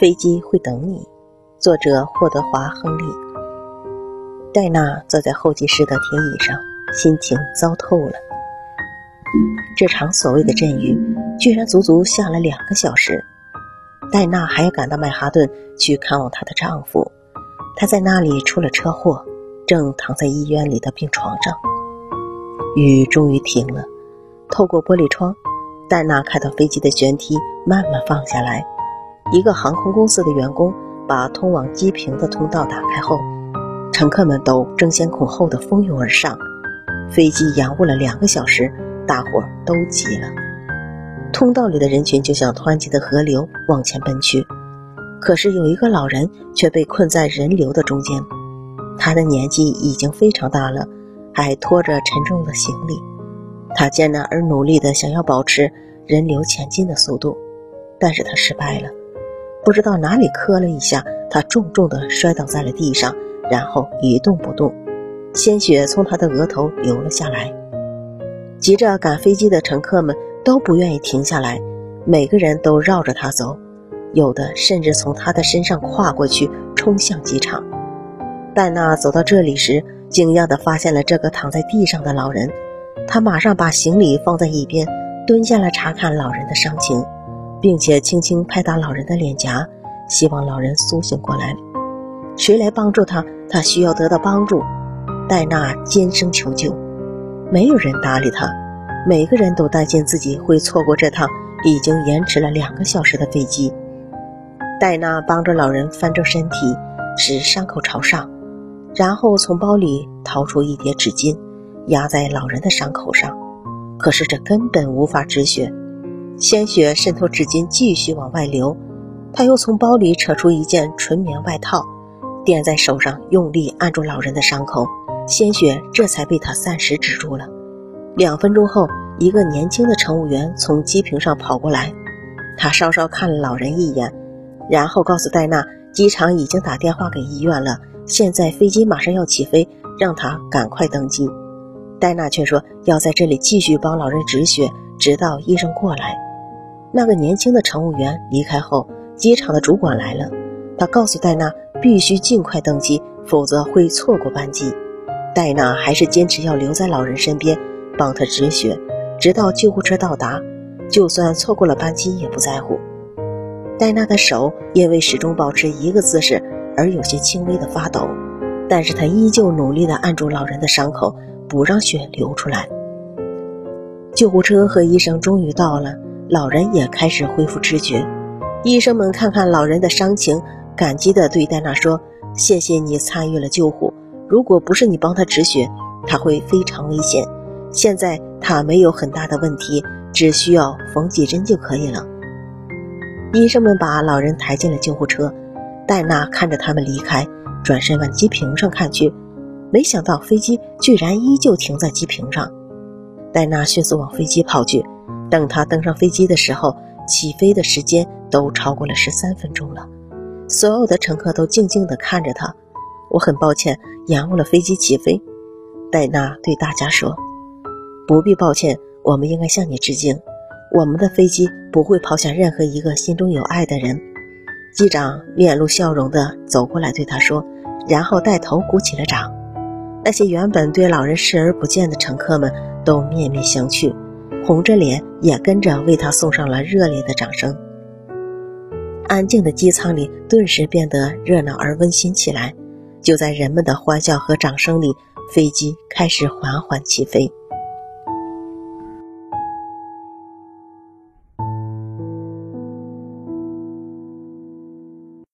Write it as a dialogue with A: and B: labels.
A: 飞机会等你。作者：霍德华·亨利。戴娜坐在候机室的铁椅上，心情糟透了。这场所谓的阵雨，居然足足下了两个小时。戴娜还要赶到曼哈顿去看望她的丈夫，他在那里出了车祸，正躺在医院里的病床上。雨终于停了，透过玻璃窗。戴娜看到飞机的舷梯慢慢放下来，一个航空公司的员工把通往机坪的通道打开后，乘客们都争先恐后的蜂拥而上。飞机延误了两个小时，大伙儿都急了。通道里的人群就像湍急的河流往前奔去，可是有一个老人却被困在人流的中间，他的年纪已经非常大了，还拖着沉重的行李。他艰难而努力地想要保持人流前进的速度，但是他失败了。不知道哪里磕了一下，他重重地摔倒在了地上，然后一动不动，鲜血从他的额头流了下来。急着赶飞机的乘客们都不愿意停下来，每个人都绕着他走，有的甚至从他的身上跨过去，冲向机场。戴娜走到这里时，惊讶地发现了这个躺在地上的老人。他马上把行李放在一边，蹲下来查看老人的伤情，并且轻轻拍打老人的脸颊，希望老人苏醒过来。谁来帮助他？他需要得到帮助。戴娜尖声求救，没有人搭理他。每个人都担心自己会错过这趟已经延迟了两个小时的飞机。戴娜帮着老人翻正身体，使伤口朝上，然后从包里掏出一叠纸巾。压在老人的伤口上，可是这根本无法止血，鲜血渗透纸巾，继续往外流。他又从包里扯出一件纯棉外套，垫在手上，用力按住老人的伤口，鲜血这才被他暂时止住了。两分钟后，一个年轻的乘务员从机坪上跑过来，他稍稍看了老人一眼，然后告诉戴娜，机场已经打电话给医院了，现在飞机马上要起飞，让他赶快登机。戴娜却说要在这里继续帮老人止血，直到医生过来。那个年轻的乘务员离开后，机场的主管来了。他告诉戴娜必须尽快登机，否则会错过班机。戴娜还是坚持要留在老人身边，帮他止血，直到救护车到达。就算错过了班机也不在乎。戴娜的手因为始终保持一个姿势而有些轻微的发抖，但是她依旧努力地按住老人的伤口。不让血流出来。救护车和医生终于到了，老人也开始恢复知觉。医生们看看老人的伤情，感激地对戴娜说：“谢谢你参与了救护，如果不是你帮他止血，他会非常危险。现在他没有很大的问题，只需要缝几针就可以了。”医生们把老人抬进了救护车，戴娜看着他们离开，转身往机坪上看去。没想到飞机居然依旧停在机坪上，戴娜迅速往飞机跑去。等他登上飞机的时候，起飞的时间都超过了十三分钟了。所有的乘客都静静地看着他。我很抱歉延误了飞机起飞，戴娜对大家说：“不必抱歉，我们应该向你致敬。我们的飞机不会抛下任何一个心中有爱的人。”机长面露笑容地走过来对他说，然后带头鼓起了掌。那些原本对老人视而不见的乘客们都面面相觑，红着脸也跟着为他送上了热烈的掌声。安静的机舱里顿时变得热闹而温馨起来。就在人们的欢笑和掌声里，飞机开始缓缓起飞。